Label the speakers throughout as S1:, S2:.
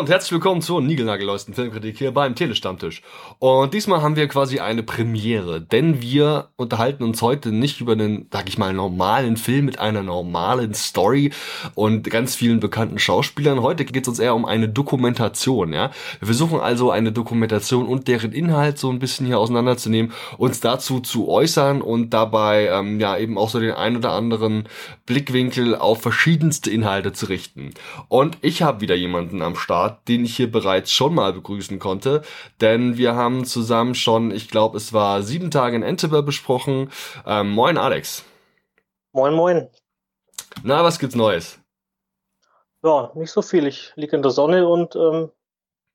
S1: Und herzlich willkommen zur niegelnagelneuesten Filmkritik hier beim Telestammtisch. Und diesmal haben wir quasi eine Premiere, denn wir unterhalten uns heute nicht über einen, sag ich mal, normalen Film mit einer normalen Story und ganz vielen bekannten Schauspielern. Heute geht es uns eher um eine Dokumentation, ja. Wir versuchen also eine Dokumentation und deren Inhalt so ein bisschen hier auseinanderzunehmen, uns dazu zu äußern und dabei ähm, ja eben auch so den ein oder anderen Blickwinkel auf verschiedenste Inhalte zu richten. Und ich habe wieder jemanden am Start, den ich hier bereits schon mal begrüßen konnte, denn wir haben zusammen schon, ich glaube, es war sieben Tage in Entebbe besprochen. Ähm, moin Alex.
S2: Moin, moin.
S1: Na, was gibt's Neues?
S2: Ja, nicht so viel. Ich liege in der Sonne und ähm,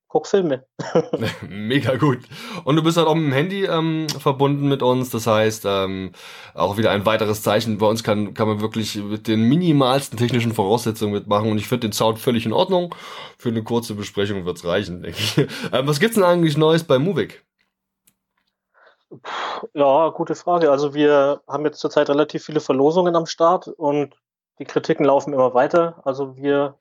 S2: guck Filme.
S1: Mega gut. Und du bist halt auch mit dem Handy ähm, verbunden mit uns. Das heißt, ähm, auch wieder ein weiteres Zeichen. Bei uns kann, kann man wirklich mit den minimalsten technischen Voraussetzungen mitmachen. Und ich finde den Sound völlig in Ordnung. Für eine kurze Besprechung wird's reichen, denke ich. Ähm, was gibt's denn eigentlich Neues bei Movik?
S2: Ja, gute Frage. Also wir haben jetzt zurzeit relativ viele Verlosungen am Start und die Kritiken laufen immer weiter. Also wir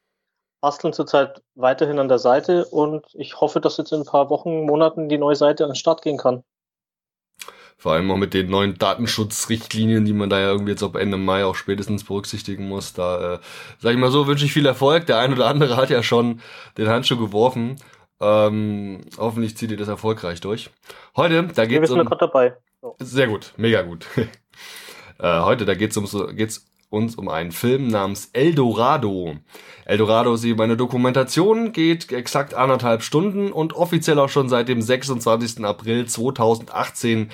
S2: basteln zurzeit weiterhin an der Seite und ich hoffe, dass jetzt in ein paar Wochen, Monaten die neue Seite an den Start gehen kann.
S1: Vor allem auch mit den neuen Datenschutzrichtlinien, die man da ja irgendwie jetzt ab Ende Mai auch spätestens berücksichtigen muss. Da, äh, sag ich mal so, wünsche ich viel Erfolg. Der ein oder andere hat ja schon den Handschuh geworfen. Ähm, hoffentlich zieht ihr das erfolgreich durch. Heute, da geht es um...
S2: gerade dabei.
S1: So. Sehr gut, mega gut. äh, heute, da geht es um, geht's uns um einen Film namens Eldorado. Eldorado ist eben eine Dokumentation, geht exakt anderthalb Stunden und offiziell auch schon seit dem 26. April 2018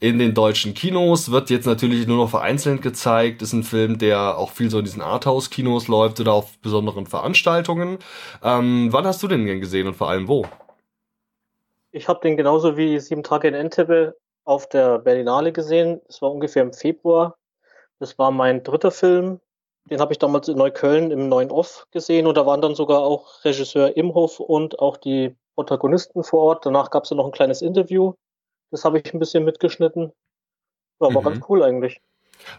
S1: in den deutschen Kinos, wird jetzt natürlich nur noch vereinzelt gezeigt, ist ein Film, der auch viel so in diesen Arthouse-Kinos läuft oder auf besonderen Veranstaltungen. Ähm, wann hast du den denn gesehen und vor allem wo?
S2: Ich habe den genauso wie Sieben Tage in Entebbe auf der Berlinale gesehen. Es war ungefähr im Februar das war mein dritter Film. Den habe ich damals in Neukölln im neuen Off gesehen und da waren dann sogar auch Regisseur Imhoff und auch die Protagonisten vor Ort. Danach gab es noch ein kleines Interview. Das habe ich ein bisschen mitgeschnitten. War mhm. ganz cool eigentlich.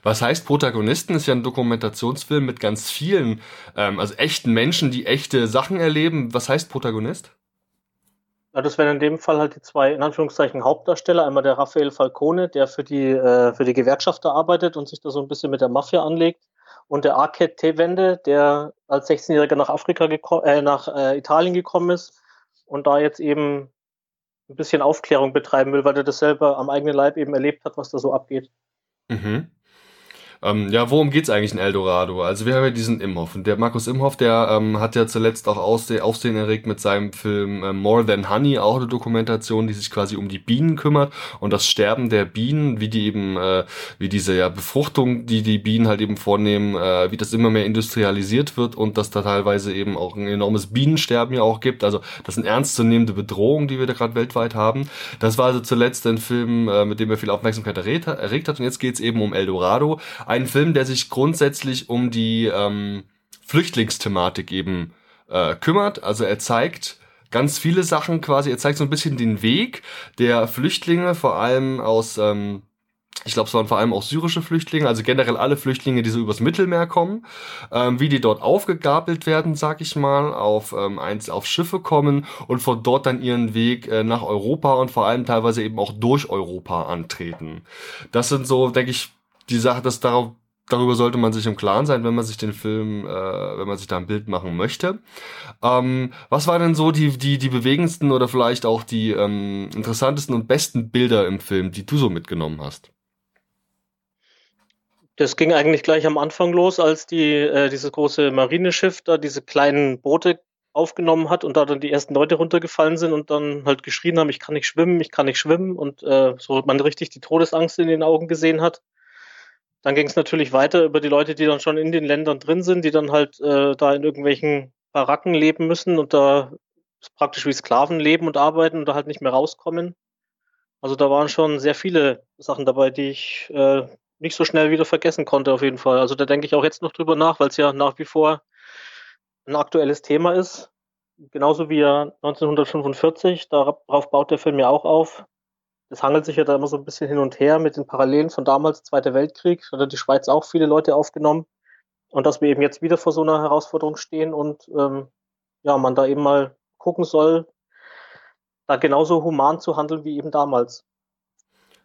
S1: Was heißt Protagonisten? Ist ja ein Dokumentationsfilm mit ganz vielen, ähm, also echten Menschen, die echte Sachen erleben. Was heißt Protagonist?
S2: Ja, das wären in dem Fall halt die zwei, in Anführungszeichen, Hauptdarsteller. Einmal der Raphael Falcone, der für die, äh, für die Gewerkschafter arbeitet und sich da so ein bisschen mit der Mafia anlegt. Und der Arcade T-Wende, der als 16-Jähriger nach Afrika äh, nach äh, Italien gekommen ist und da jetzt eben ein bisschen Aufklärung betreiben will, weil er das selber am eigenen Leib eben erlebt hat, was da so abgeht.
S1: Mhm. Ähm, ja, worum geht's eigentlich in Eldorado? Also wir haben ja diesen Imhoff und der Markus Imhoff, der ähm, hat ja zuletzt auch Aussehen, Aufsehen erregt mit seinem Film äh, More Than Honey, auch eine Dokumentation, die sich quasi um die Bienen kümmert und das Sterben der Bienen, wie die eben, äh, wie diese ja Befruchtung, die die Bienen halt eben vornehmen, äh, wie das immer mehr industrialisiert wird und dass da teilweise eben auch ein enormes Bienensterben ja auch gibt. Also das sind ernstzunehmende Bedrohungen, die wir da gerade weltweit haben. Das war also zuletzt ein Film, äh, mit dem er viel Aufmerksamkeit erregt, erregt hat und jetzt geht's eben um Eldorado ein Film, der sich grundsätzlich um die ähm, Flüchtlingsthematik eben äh, kümmert. Also er zeigt ganz viele Sachen quasi. Er zeigt so ein bisschen den Weg der Flüchtlinge, vor allem aus, ähm, ich glaube, es waren vor allem auch syrische Flüchtlinge, also generell alle Flüchtlinge, die so übers Mittelmeer kommen, ähm, wie die dort aufgegabelt werden, sag ich mal, auf ähm, eins auf Schiffe kommen und von dort dann ihren Weg äh, nach Europa und vor allem teilweise eben auch durch Europa antreten. Das sind so, denke ich, die Sache, dass darauf darüber sollte man sich im Klaren sein, wenn man sich den Film, äh, wenn man sich da ein Bild machen möchte. Ähm, was waren denn so die, die, die bewegendsten oder vielleicht auch die ähm, interessantesten und besten Bilder im Film, die du so mitgenommen hast?
S2: Das ging eigentlich gleich am Anfang los, als die, äh, dieses große Marineschiff da diese kleinen Boote aufgenommen hat und da dann die ersten Leute runtergefallen sind und dann halt geschrien haben, ich kann nicht schwimmen, ich kann nicht schwimmen und äh, so man richtig die Todesangst in den Augen gesehen hat. Dann ging es natürlich weiter über die Leute, die dann schon in den Ländern drin sind, die dann halt äh, da in irgendwelchen Baracken leben müssen und da praktisch wie Sklaven leben und arbeiten und da halt nicht mehr rauskommen. Also da waren schon sehr viele Sachen dabei, die ich äh, nicht so schnell wieder vergessen konnte, auf jeden Fall. Also da denke ich auch jetzt noch drüber nach, weil es ja nach wie vor ein aktuelles Thema ist. Genauso wie ja 1945, darauf baut der Film ja auch auf es hangelt sich ja da immer so ein bisschen hin und her mit den Parallelen von damals, Zweiter Weltkrieg, hat die Schweiz auch viele Leute aufgenommen. Und dass wir eben jetzt wieder vor so einer Herausforderung stehen und ähm, ja, man da eben mal gucken soll, da genauso human zu handeln wie eben damals.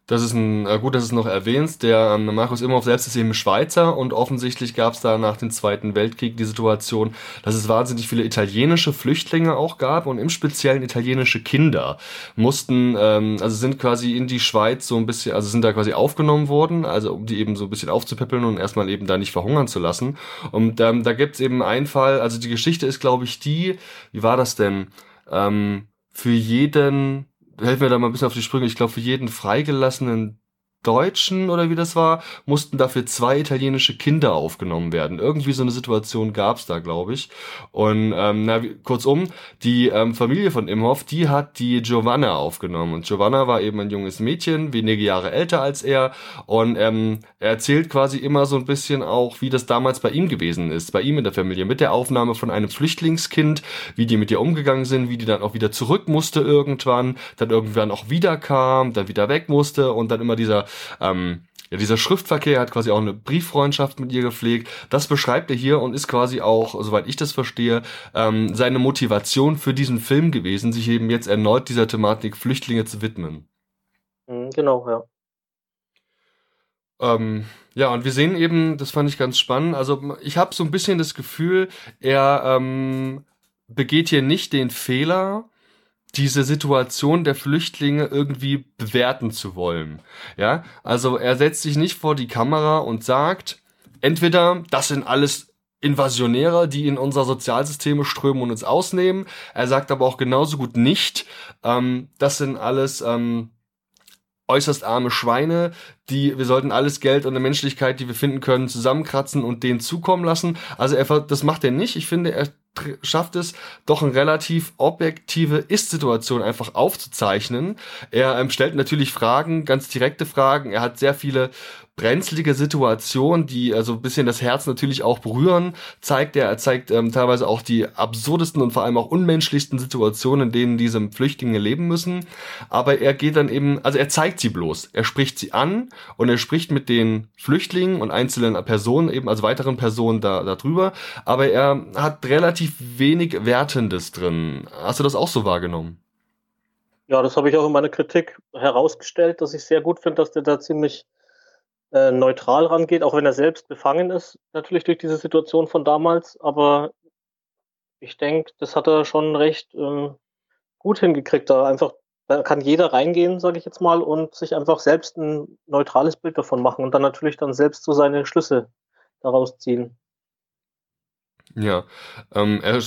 S1: Das ist ein, äh, gut, dass du es noch erwähnst. Der ähm, Markus Imhoff selbst ist eben Schweizer und offensichtlich gab es da nach dem Zweiten Weltkrieg die Situation, dass es wahnsinnig viele italienische Flüchtlinge auch gab und im Speziellen italienische Kinder mussten, ähm, also sind quasi in die Schweiz so ein bisschen, also sind da quasi aufgenommen worden, also um die eben so ein bisschen aufzupäppeln und erstmal eben da nicht verhungern zu lassen. Und ähm, da gibt's eben einen Fall, also die Geschichte ist, glaube ich, die, wie war das denn? Ähm, für jeden helfen wir da mal ein bisschen auf die Sprünge. Ich glaube, für jeden freigelassenen Deutschen oder wie das war, mussten dafür zwei italienische Kinder aufgenommen werden. Irgendwie so eine Situation gab's da, glaube ich. Und ähm, na, kurzum, die ähm, Familie von Imhoff, die hat die Giovanna aufgenommen. Und Giovanna war eben ein junges Mädchen, wenige Jahre älter als er. Und ähm, er erzählt quasi immer so ein bisschen auch, wie das damals bei ihm gewesen ist, bei ihm in der Familie, mit der Aufnahme von einem Flüchtlingskind, wie die mit ihr umgegangen sind, wie die dann auch wieder zurück musste irgendwann, dann irgendwann auch wieder kam, dann wieder weg musste und dann immer dieser ähm, ja, dieser Schriftverkehr hat quasi auch eine Brieffreundschaft mit ihr gepflegt. Das beschreibt er hier und ist quasi auch, soweit ich das verstehe, ähm, seine Motivation für diesen Film gewesen, sich eben jetzt erneut dieser Thematik Flüchtlinge zu widmen.
S2: Mhm, genau, ja.
S1: Ähm, ja, und wir sehen eben, das fand ich ganz spannend, also ich habe so ein bisschen das Gefühl, er ähm, begeht hier nicht den Fehler, diese Situation der Flüchtlinge irgendwie bewerten zu wollen. Ja, also er setzt sich nicht vor die Kamera und sagt, entweder das sind alles Invasionäre, die in unser Sozialsysteme strömen und uns ausnehmen. Er sagt aber auch genauso gut nicht, ähm, das sind alles ähm, äußerst arme Schweine, die wir sollten alles Geld und eine Menschlichkeit, die wir finden können, zusammenkratzen und denen zukommen lassen. Also er, das macht er nicht. Ich finde, er schafft es, doch eine relativ objektive Ist-Situation einfach aufzuzeichnen. Er ähm, stellt natürlich Fragen, ganz direkte Fragen. Er hat sehr viele brenzlige Situationen, die also ein bisschen das Herz natürlich auch berühren, zeigt er. Er zeigt ähm, teilweise auch die absurdesten und vor allem auch unmenschlichsten Situationen, in denen diese Flüchtlinge leben müssen. Aber er geht dann eben, also er zeigt sie bloß. Er spricht sie an und er spricht mit den Flüchtlingen und einzelnen Personen, eben als weiteren Personen da darüber. Aber er hat relativ wenig Wertendes drin. Hast du das auch so wahrgenommen?
S2: Ja, das habe ich auch in meiner Kritik herausgestellt, dass ich sehr gut finde, dass der da ziemlich äh, neutral rangeht, auch wenn er selbst befangen ist, natürlich durch diese Situation von damals. Aber ich denke, das hat er schon recht äh, gut hingekriegt. Da einfach, da kann jeder reingehen, sage ich jetzt mal, und sich einfach selbst ein neutrales Bild davon machen und dann natürlich dann selbst so seine Schlüsse daraus ziehen.
S1: Ja, ähm, er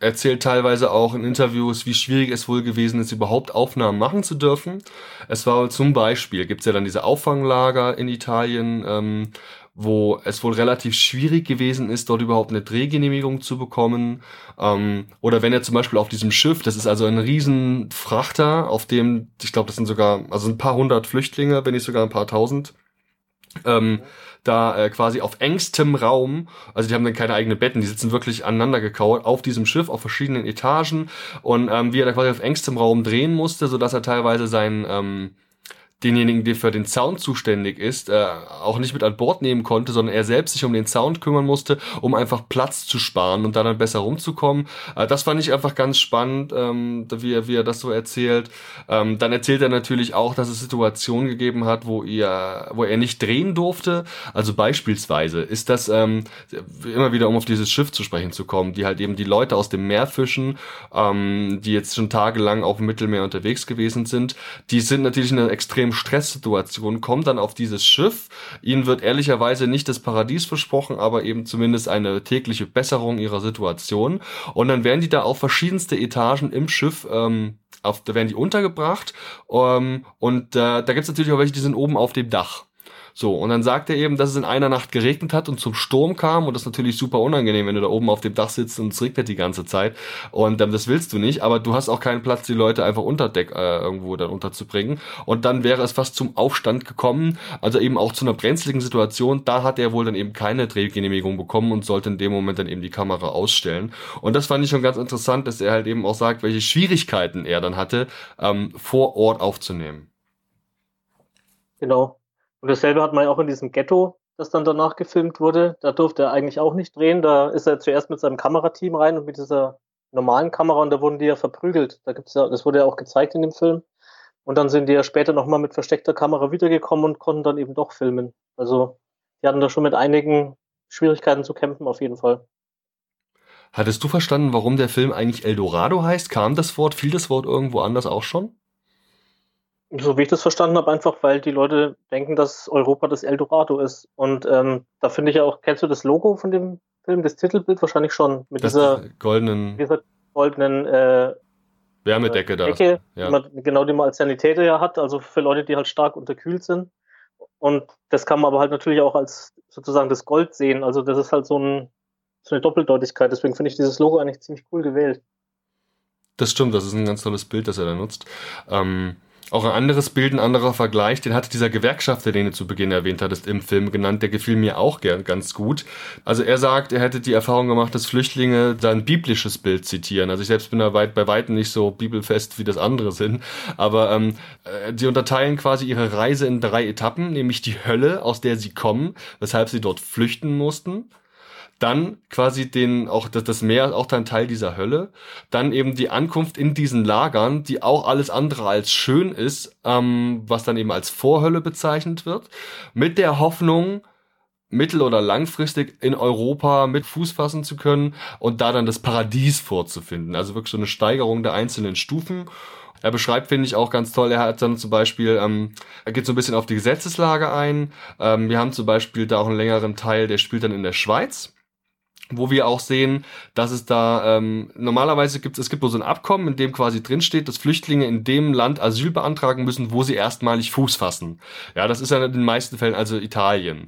S1: erzählt teilweise auch in Interviews, wie schwierig es wohl gewesen ist, überhaupt Aufnahmen machen zu dürfen. Es war zum Beispiel, gibt's ja dann diese Auffanglager in Italien, ähm, wo es wohl relativ schwierig gewesen ist, dort überhaupt eine Drehgenehmigung zu bekommen. Ähm, oder wenn er zum Beispiel auf diesem Schiff, das ist also ein riesen Frachter, auf dem, ich glaube, das sind sogar, also ein paar hundert Flüchtlinge, wenn nicht sogar ein paar tausend, ähm, da äh, quasi auf engstem Raum, also die haben dann keine eigenen Betten, die sitzen wirklich aneinander gekauert auf diesem Schiff auf verschiedenen Etagen. Und ähm, wie er da quasi auf engstem Raum drehen musste, so dass er teilweise seinen ähm, denjenigen, der für den Sound zuständig ist, äh, auch nicht mit an Bord nehmen konnte, sondern er selbst sich um den Sound kümmern musste, um einfach Platz zu sparen und dann besser rumzukommen. Äh, das fand ich einfach ganz spannend, ähm, wie, er, wie er das so erzählt. Ähm, dann erzählt er natürlich auch, dass es Situationen gegeben hat, wo er, wo er nicht drehen durfte. Also beispielsweise ist das ähm, immer wieder, um auf dieses Schiff zu sprechen zu kommen, die halt eben die Leute aus dem Meer fischen, ähm, die jetzt schon tagelang auf dem Mittelmeer unterwegs gewesen sind, die sind natürlich in einer extrem Stresssituation, kommt dann auf dieses Schiff. Ihnen wird ehrlicherweise nicht das Paradies versprochen, aber eben zumindest eine tägliche Besserung ihrer Situation. Und dann werden die da auf verschiedenste Etagen im Schiff ähm, auf, da werden die untergebracht ähm, und äh, da gibt's natürlich auch welche, die sind oben auf dem Dach. So, und dann sagt er eben, dass es in einer Nacht geregnet hat und zum Sturm kam. Und das ist natürlich super unangenehm, wenn du da oben auf dem Dach sitzt und es regnet die ganze Zeit. Und ähm, das willst du nicht, aber du hast auch keinen Platz, die Leute einfach unter Deck äh, irgendwo dann unterzubringen. Und dann wäre es fast zum Aufstand gekommen, also eben auch zu einer brenzligen Situation, da hat er wohl dann eben keine Drehgenehmigung bekommen und sollte in dem Moment dann eben die Kamera ausstellen. Und das fand ich schon ganz interessant, dass er halt eben auch sagt, welche Schwierigkeiten er dann hatte, ähm, vor Ort aufzunehmen.
S2: Genau. Und dasselbe hat man ja auch in diesem Ghetto, das dann danach gefilmt wurde. Da durfte er eigentlich auch nicht drehen. Da ist er zuerst mit seinem Kamerateam rein und mit dieser normalen Kamera und da wurden die ja verprügelt. Da gibt's ja, das wurde ja auch gezeigt in dem Film. Und dann sind die ja später nochmal mit versteckter Kamera wiedergekommen und konnten dann eben doch filmen. Also die hatten da schon mit einigen Schwierigkeiten zu kämpfen, auf jeden Fall.
S1: Hattest du verstanden, warum der Film eigentlich Eldorado heißt? Kam das Wort, fiel das Wort irgendwo anders auch schon?
S2: So wie ich das verstanden habe, einfach weil die Leute denken, dass Europa das Eldorado ist. Und ähm, da finde ich ja auch, kennst du das Logo von dem Film, das Titelbild wahrscheinlich schon, mit das dieser
S1: goldenen,
S2: dieser goldenen äh,
S1: Wärmedecke da.
S2: Decke, ja. die man, genau die man als Sanitäter ja hat, also für Leute, die halt stark unterkühlt sind. Und das kann man aber halt natürlich auch als sozusagen das Gold sehen. Also das ist halt so, ein, so eine Doppeldeutigkeit. Deswegen finde ich dieses Logo eigentlich ziemlich cool gewählt.
S1: Das stimmt, das ist ein ganz tolles Bild, das er da nutzt. Ähm, auch ein anderes Bild, ein anderer Vergleich, den hat dieser Gewerkschafter, den du zu Beginn erwähnt hattest, im Film genannt, der gefiel mir auch gern ganz gut. Also er sagt, er hätte die Erfahrung gemacht, dass Flüchtlinge da ein biblisches Bild zitieren. Also ich selbst bin da weit, bei weitem nicht so bibelfest, wie das andere sind. Aber ähm, sie unterteilen quasi ihre Reise in drei Etappen, nämlich die Hölle, aus der sie kommen, weshalb sie dort flüchten mussten dann quasi den, auch das, das Meer auch dann Teil dieser Hölle, dann eben die Ankunft in diesen Lagern, die auch alles andere als schön ist, ähm, was dann eben als Vorhölle bezeichnet wird, mit der Hoffnung, mittel- oder langfristig in Europa mit Fuß fassen zu können und da dann das Paradies vorzufinden. Also wirklich so eine Steigerung der einzelnen Stufen. Er beschreibt, finde ich, auch ganz toll. Er hat dann zum Beispiel, ähm, er geht so ein bisschen auf die Gesetzeslage ein. Ähm, wir haben zum Beispiel da auch einen längeren Teil, der spielt dann in der Schweiz wo wir auch sehen, dass es da ähm, normalerweise gibt es gibt so ein Abkommen, in dem quasi drinsteht, dass Flüchtlinge in dem Land Asyl beantragen müssen, wo sie erstmalig Fuß fassen. Ja, das ist ja in den meisten Fällen also Italien.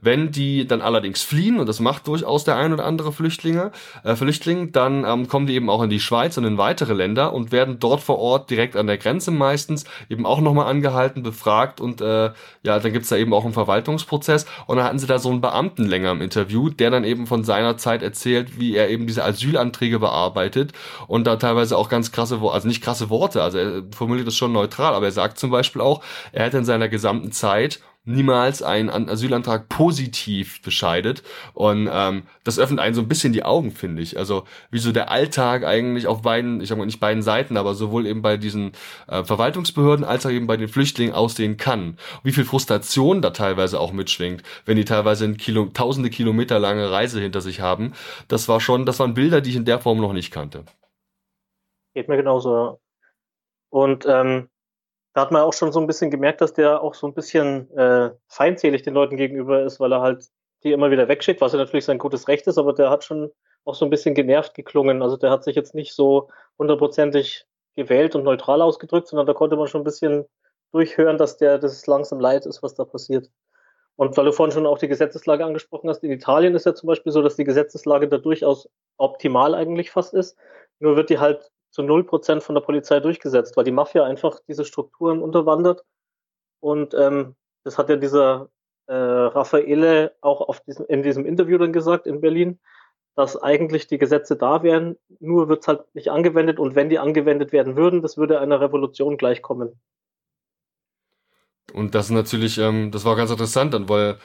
S1: Wenn die dann allerdings fliehen und das macht durchaus der ein oder andere Flüchtlinge, äh, Flüchtling, dann ähm, kommen die eben auch in die Schweiz und in weitere Länder und werden dort vor Ort direkt an der Grenze meistens eben auch nochmal angehalten, befragt und äh, ja, dann gibt's da eben auch einen Verwaltungsprozess und dann hatten sie da so einen Beamten länger im Interview, der dann eben von seiner Zeit erzählt, wie er eben diese Asylanträge bearbeitet und da teilweise auch ganz krasse also nicht krasse Worte, also er formuliert das schon neutral, aber er sagt zum Beispiel auch, er hätte in seiner gesamten Zeit niemals einen Asylantrag positiv bescheidet. Und ähm, das öffnet einen so ein bisschen die Augen, finde ich. Also wie so der Alltag eigentlich auf beiden, ich sag mal nicht beiden Seiten, aber sowohl eben bei diesen äh, Verwaltungsbehörden als auch eben bei den Flüchtlingen aussehen kann. Wie viel Frustration da teilweise auch mitschwingt, wenn die teilweise ein Kilo, tausende Kilometer lange Reise hinter sich haben. Das war schon, das waren Bilder, die ich in der Form noch nicht kannte.
S2: Geht mir genauso. Und ähm, da hat man auch schon so ein bisschen gemerkt, dass der auch so ein bisschen äh, feindselig den Leuten gegenüber ist, weil er halt die immer wieder wegschickt, was ja natürlich sein gutes Recht ist, aber der hat schon auch so ein bisschen genervt geklungen. Also der hat sich jetzt nicht so hundertprozentig gewählt und neutral ausgedrückt, sondern da konnte man schon ein bisschen durchhören, dass der das langsam leid ist, was da passiert. Und weil du vorhin schon auch die Gesetzeslage angesprochen hast, in Italien ist ja zum Beispiel so, dass die Gesetzeslage da durchaus optimal eigentlich fast ist. Nur wird die halt zu null Prozent von der Polizei durchgesetzt, weil die Mafia einfach diese Strukturen unterwandert. Und ähm, das hat ja dieser äh, Raffaele auch auf diesem, in diesem Interview dann gesagt in Berlin, dass eigentlich die Gesetze da wären, nur wird es halt nicht angewendet und wenn die angewendet werden würden, das würde einer Revolution gleichkommen.
S1: Und das ist natürlich, ähm, das war ganz interessant dann, weil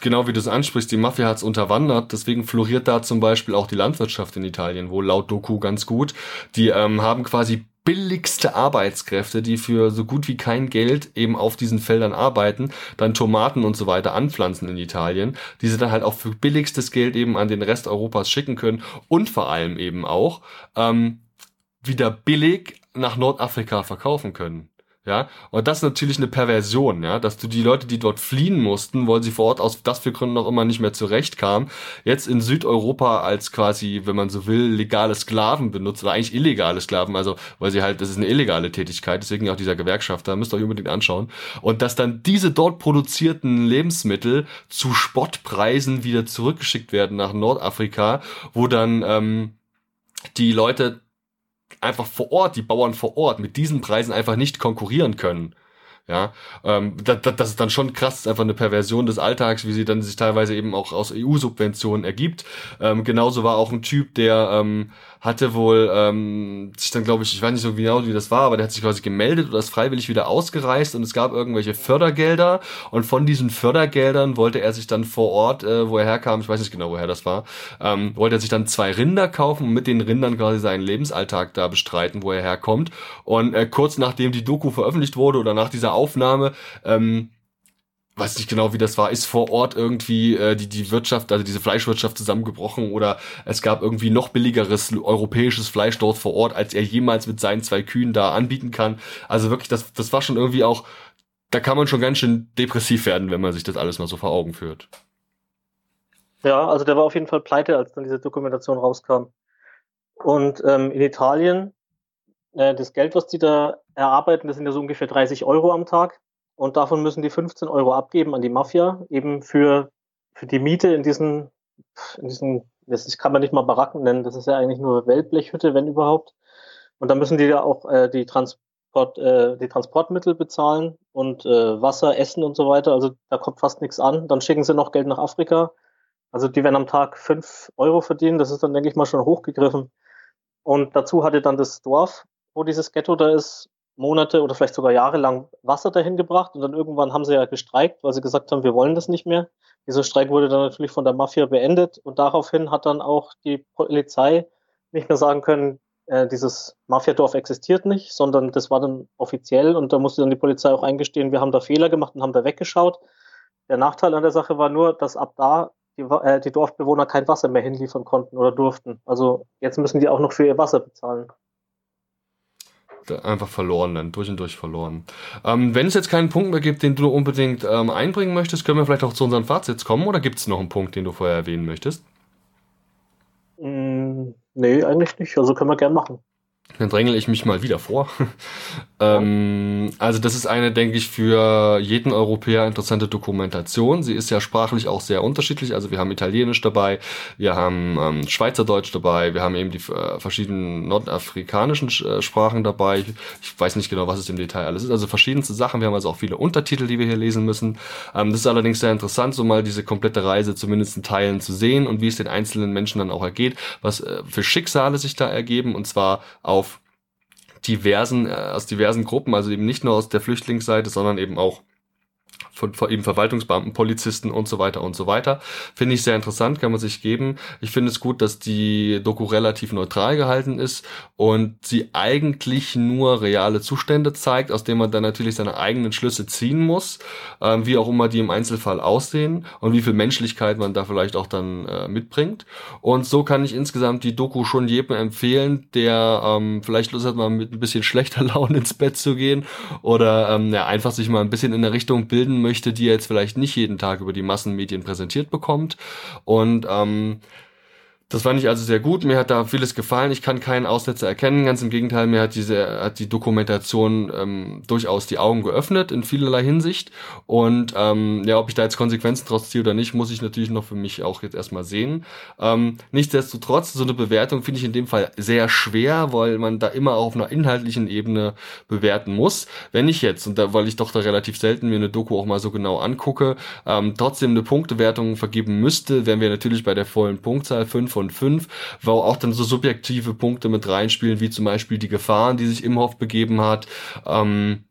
S1: genau wie du es ansprichst, die Mafia hat es unterwandert, deswegen floriert da zum Beispiel auch die Landwirtschaft in Italien, wohl laut Doku ganz gut. Die ähm, haben quasi billigste Arbeitskräfte, die für so gut wie kein Geld eben auf diesen Feldern arbeiten, dann Tomaten und so weiter anpflanzen in Italien, die sie dann halt auch für billigstes Geld eben an den Rest Europas schicken können und vor allem eben auch ähm, wieder billig nach Nordafrika verkaufen können. Ja, und das ist natürlich eine Perversion, ja, dass du die Leute, die dort fliehen mussten, weil sie vor Ort aus das für Gründen auch immer nicht mehr zurechtkamen, jetzt in Südeuropa als quasi, wenn man so will, legale Sklaven benutzt oder eigentlich illegale Sklaven, also weil sie halt, das ist eine illegale Tätigkeit, deswegen auch dieser Gewerkschafter, müsst ihr euch unbedingt anschauen. Und dass dann diese dort produzierten Lebensmittel zu Spottpreisen wieder zurückgeschickt werden nach Nordafrika, wo dann ähm, die Leute einfach vor Ort, die Bauern vor Ort mit diesen Preisen einfach nicht konkurrieren können. Ja, ähm, das, das ist dann schon krass, das ist einfach eine Perversion des Alltags, wie sie dann sich teilweise eben auch aus EU-Subventionen ergibt. Ähm, genauso war auch ein Typ, der ähm, hatte wohl ähm, sich dann, glaube ich, ich weiß nicht so genau, wie das war, aber der hat sich quasi gemeldet oder ist freiwillig wieder ausgereist und es gab irgendwelche Fördergelder und von diesen Fördergeldern wollte er sich dann vor Ort, äh, wo er herkam, ich weiß nicht genau, woher das war, ähm, wollte er sich dann zwei Rinder kaufen und mit den Rindern quasi seinen Lebensalltag da bestreiten, wo er herkommt. Und äh, kurz nachdem die Doku veröffentlicht wurde oder nach dieser Aufnahme, ähm, weiß nicht genau, wie das war, ist vor Ort irgendwie äh, die, die Wirtschaft, also diese Fleischwirtschaft zusammengebrochen oder es gab irgendwie noch billigeres europäisches Fleisch dort vor Ort, als er jemals mit seinen zwei Kühen da anbieten kann. Also wirklich, das, das war schon irgendwie auch, da kann man schon ganz schön depressiv werden, wenn man sich das alles mal so vor Augen führt.
S2: Ja, also der war auf jeden Fall pleite, als dann diese Dokumentation rauskam. Und ähm, in Italien, äh, das Geld, was die da erarbeiten, das sind ja so ungefähr 30 Euro am Tag und davon müssen die 15 Euro abgeben an die Mafia, eben für, für die Miete in diesen, in diesen, das kann man nicht mal Baracken nennen, das ist ja eigentlich nur Wellblechhütte, wenn überhaupt. Und dann müssen die ja auch äh, die Transport, äh, die Transportmittel bezahlen und äh, Wasser, Essen und so weiter. Also da kommt fast nichts an. Dann schicken sie noch Geld nach Afrika. Also die werden am Tag fünf Euro verdienen. Das ist dann, denke ich mal, schon hochgegriffen. Und dazu hatte dann das Dorf, wo dieses Ghetto da ist, Monate oder vielleicht sogar jahrelang Wasser dahin gebracht und dann irgendwann haben sie ja gestreikt, weil sie gesagt haben, wir wollen das nicht mehr. Dieser Streik wurde dann natürlich von der Mafia beendet und daraufhin hat dann auch die Polizei nicht mehr sagen können, äh, dieses Mafiadorf existiert nicht, sondern das war dann offiziell und da musste dann die Polizei auch eingestehen, wir haben da Fehler gemacht und haben da weggeschaut. Der Nachteil an der Sache war nur, dass ab da die, äh, die Dorfbewohner kein Wasser mehr hinliefern konnten oder durften. Also jetzt müssen die auch noch für ihr Wasser bezahlen
S1: einfach verloren dann, durch und durch verloren. Ähm, wenn es jetzt keinen Punkt mehr gibt, den du unbedingt ähm, einbringen möchtest, können wir vielleicht auch zu unseren Fazits kommen oder gibt es noch einen Punkt, den du vorher erwähnen möchtest?
S2: Mm, nee, eigentlich nicht. Also können wir gern machen.
S1: Dann drängle ich mich mal wieder vor. ähm, also das ist eine, denke ich, für jeden Europäer interessante Dokumentation. Sie ist ja sprachlich auch sehr unterschiedlich. Also wir haben Italienisch dabei, wir haben ähm, Schweizerdeutsch dabei, wir haben eben die äh, verschiedenen nordafrikanischen äh, Sprachen dabei. Ich weiß nicht genau, was es im Detail alles ist. Also verschiedenste Sachen. Wir haben also auch viele Untertitel, die wir hier lesen müssen. Ähm, das ist allerdings sehr interessant, so mal diese komplette Reise zumindest in Teilen zu sehen und wie es den einzelnen Menschen dann auch ergeht, was äh, für Schicksale sich da ergeben und zwar auf diversen, äh, aus diversen Gruppen, also eben nicht nur aus der Flüchtlingsseite, sondern eben auch von, von eben Verwaltungsbeamten, Polizisten und so weiter und so weiter. Finde ich sehr interessant, kann man sich geben. Ich finde es gut, dass die Doku relativ neutral gehalten ist und sie eigentlich nur reale Zustände zeigt, aus denen man dann natürlich seine eigenen Schlüsse ziehen muss, äh, wie auch immer die im Einzelfall aussehen und wie viel Menschlichkeit man da vielleicht auch dann äh, mitbringt. Und so kann ich insgesamt die Doku schon jedem empfehlen, der ähm, vielleicht Lust hat, mal mit ein bisschen schlechter Laune ins Bett zu gehen oder ähm, ja, einfach sich mal ein bisschen in der Richtung bilden möchte, die er jetzt vielleicht nicht jeden Tag über die Massenmedien präsentiert bekommt. Und ähm, das fand ich also sehr gut. Mir hat da vieles gefallen. Ich kann keinen Aussetzer erkennen. Ganz im Gegenteil, mir hat diese hat die Dokumentation ähm, durchaus die Augen geöffnet in vielerlei Hinsicht. Und ähm, ja, ob ich da jetzt Konsequenzen draus ziehe oder nicht, muss ich natürlich noch für mich auch jetzt erstmal sehen. Ähm, nichtsdestotrotz, so eine Bewertung finde ich in dem Fall sehr schwer, weil man da immer auf einer inhaltlichen Ebene bewerten muss. Wenn ich jetzt, und da, weil ich doch da relativ selten mir eine Doku auch mal so genau angucke, ähm, trotzdem eine Punktewertung vergeben müsste, wären wir natürlich bei der vollen Punktzahl 5 von 5, wo auch dann so subjektive Punkte mit reinspielen, wie zum Beispiel die Gefahren, die sich Imhoff begeben hat, ähm,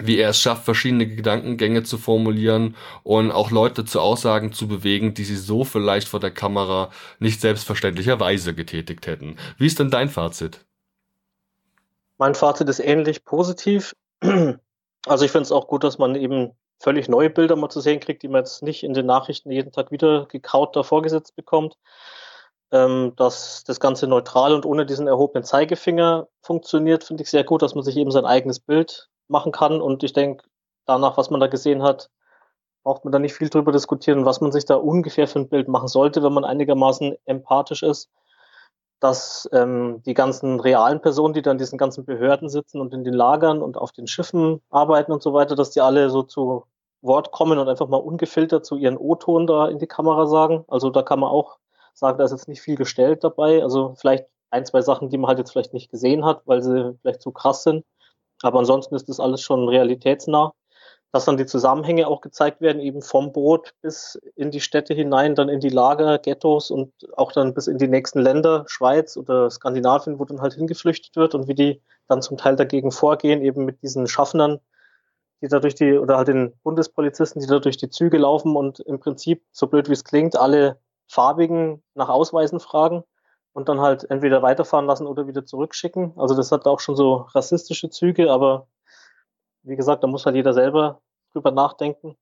S1: wie er es schafft, verschiedene Gedankengänge zu formulieren und auch Leute zu Aussagen zu bewegen, die sie so vielleicht vor der Kamera nicht selbstverständlicherweise getätigt hätten. Wie ist denn dein Fazit?
S2: Mein Fazit ist ähnlich positiv. Also ich finde es auch gut, dass man eben völlig neue Bilder mal zu sehen kriegt, die man jetzt nicht in den Nachrichten jeden Tag wieder gekaut da vorgesetzt bekommt ähm, dass das Ganze neutral und ohne diesen erhobenen Zeigefinger funktioniert, finde ich sehr gut, dass man sich eben sein eigenes Bild machen kann. Und ich denke, danach, was man da gesehen hat, braucht man da nicht viel drüber diskutieren, was man sich da ungefähr für ein Bild machen sollte, wenn man einigermaßen empathisch ist, dass ähm, die ganzen realen Personen, die da in diesen ganzen Behörden sitzen und in den Lagern und auf den Schiffen arbeiten und so weiter, dass die alle so zu Wort kommen und einfach mal ungefiltert zu ihren O-Ton da in die Kamera sagen. Also da kann man auch sagen, da ist jetzt nicht viel gestellt dabei. Also vielleicht ein, zwei Sachen, die man halt jetzt vielleicht nicht gesehen hat, weil sie vielleicht zu krass sind. Aber ansonsten ist das alles schon realitätsnah. dass dann die Zusammenhänge auch gezeigt werden, eben vom Boot bis in die Städte hinein, dann in die Lager, Ghettos und auch dann bis in die nächsten Länder, Schweiz oder Skandinavien, wo dann halt hingeflüchtet wird und wie die dann zum Teil dagegen vorgehen, eben mit diesen Schaffnern, die da durch die, oder halt den Bundespolizisten, die da durch die Züge laufen und im Prinzip, so blöd wie es klingt, alle Farbigen nach Ausweisen fragen und dann halt entweder weiterfahren lassen oder wieder zurückschicken. Also das hat auch schon so rassistische Züge, aber wie gesagt, da muss halt jeder selber drüber nachdenken.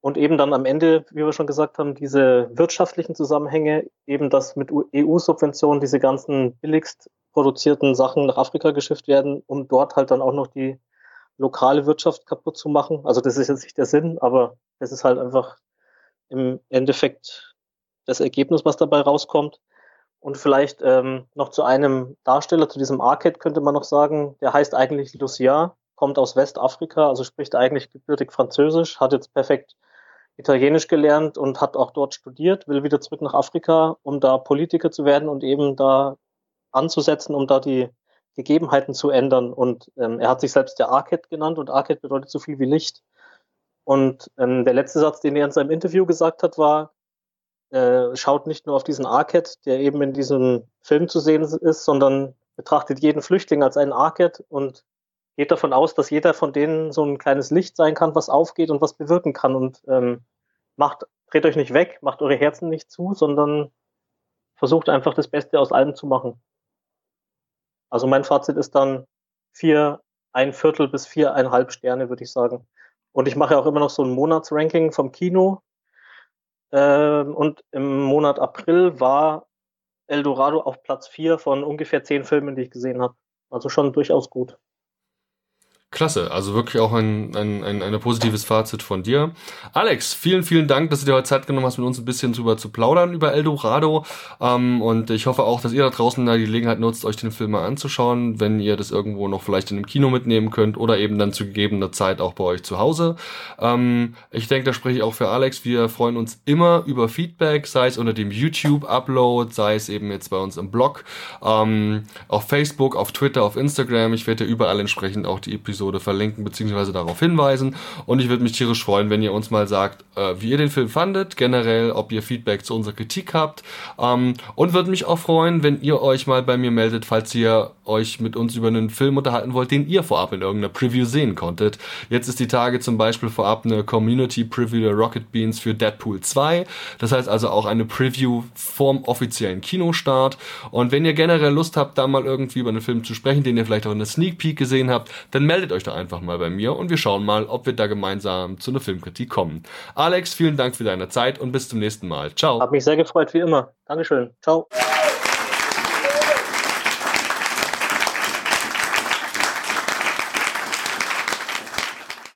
S2: Und eben dann am Ende, wie wir schon gesagt haben, diese wirtschaftlichen Zusammenhänge, eben dass mit EU-Subventionen diese ganzen billigst produzierten Sachen nach Afrika geschifft werden, um dort halt dann auch noch die lokale Wirtschaft kaputt zu machen. Also das ist jetzt nicht der Sinn, aber das ist halt einfach im Endeffekt das Ergebnis, was dabei rauskommt. Und vielleicht ähm, noch zu einem Darsteller, zu diesem Arcade könnte man noch sagen, der heißt eigentlich Lucia, kommt aus Westafrika, also spricht eigentlich gebürtig Französisch, hat jetzt perfekt Italienisch gelernt und hat auch dort studiert, will wieder zurück nach Afrika, um da Politiker zu werden und eben da anzusetzen, um da die Gegebenheiten zu ändern. Und ähm, er hat sich selbst der Arcade genannt und Arcade bedeutet so viel wie Licht. Und ähm, der letzte Satz, den er in seinem Interview gesagt hat, war, äh, schaut nicht nur auf diesen Arcade, der eben in diesem Film zu sehen ist, sondern betrachtet jeden Flüchtling als einen Arcade und geht davon aus, dass jeder von denen so ein kleines Licht sein kann, was aufgeht und was bewirken kann. Und ähm, macht, dreht euch nicht weg, macht eure Herzen nicht zu, sondern versucht einfach das Beste aus allem zu machen. Also mein Fazit ist dann vier, ein Viertel bis viereinhalb Sterne, würde ich sagen. Und ich mache auch immer noch so ein Monatsranking vom Kino. Ähm, und im Monat April war Eldorado auf Platz vier von ungefähr zehn Filmen, die ich gesehen habe. Also schon durchaus gut.
S1: Klasse, also wirklich auch ein, ein, ein, ein positives Fazit von dir. Alex, vielen, vielen Dank, dass du dir heute Zeit genommen hast, mit uns ein bisschen drüber zu plaudern über Eldorado. Ähm, und ich hoffe auch, dass ihr da draußen da die Gelegenheit nutzt, euch den Film mal anzuschauen, wenn ihr das irgendwo noch vielleicht in einem Kino mitnehmen könnt oder eben dann zu gegebener Zeit auch bei euch zu Hause. Ähm, ich denke, da spreche ich auch für Alex. Wir freuen uns immer über Feedback, sei es unter dem YouTube-Upload, sei es eben jetzt bei uns im Blog, ähm, auf Facebook, auf Twitter, auf Instagram. Ich werde ja überall entsprechend auch die Episode Episode verlinken bzw. darauf hinweisen. Und ich würde mich tierisch freuen, wenn ihr uns mal sagt, äh, wie ihr den Film fandet, generell, ob ihr Feedback zu unserer Kritik habt. Ähm, und würde mich auch freuen, wenn ihr euch mal bei mir meldet, falls ihr euch mit uns über einen Film unterhalten wollt, den ihr vorab in irgendeiner Preview sehen konntet. Jetzt ist die Tage zum Beispiel vorab eine Community Preview der Rocket Beans für Deadpool 2. Das heißt also auch eine Preview vorm offiziellen Kinostart. Und wenn ihr generell Lust habt, da mal irgendwie über einen Film zu sprechen, den ihr vielleicht auch in der Sneak Peek gesehen habt, dann meldet meldet euch da einfach mal bei mir und wir schauen mal, ob wir da gemeinsam zu einer Filmkritik kommen. Alex, vielen Dank für deine Zeit und bis zum nächsten Mal. Ciao.
S2: Hat mich sehr gefreut, wie immer. Dankeschön. Ciao.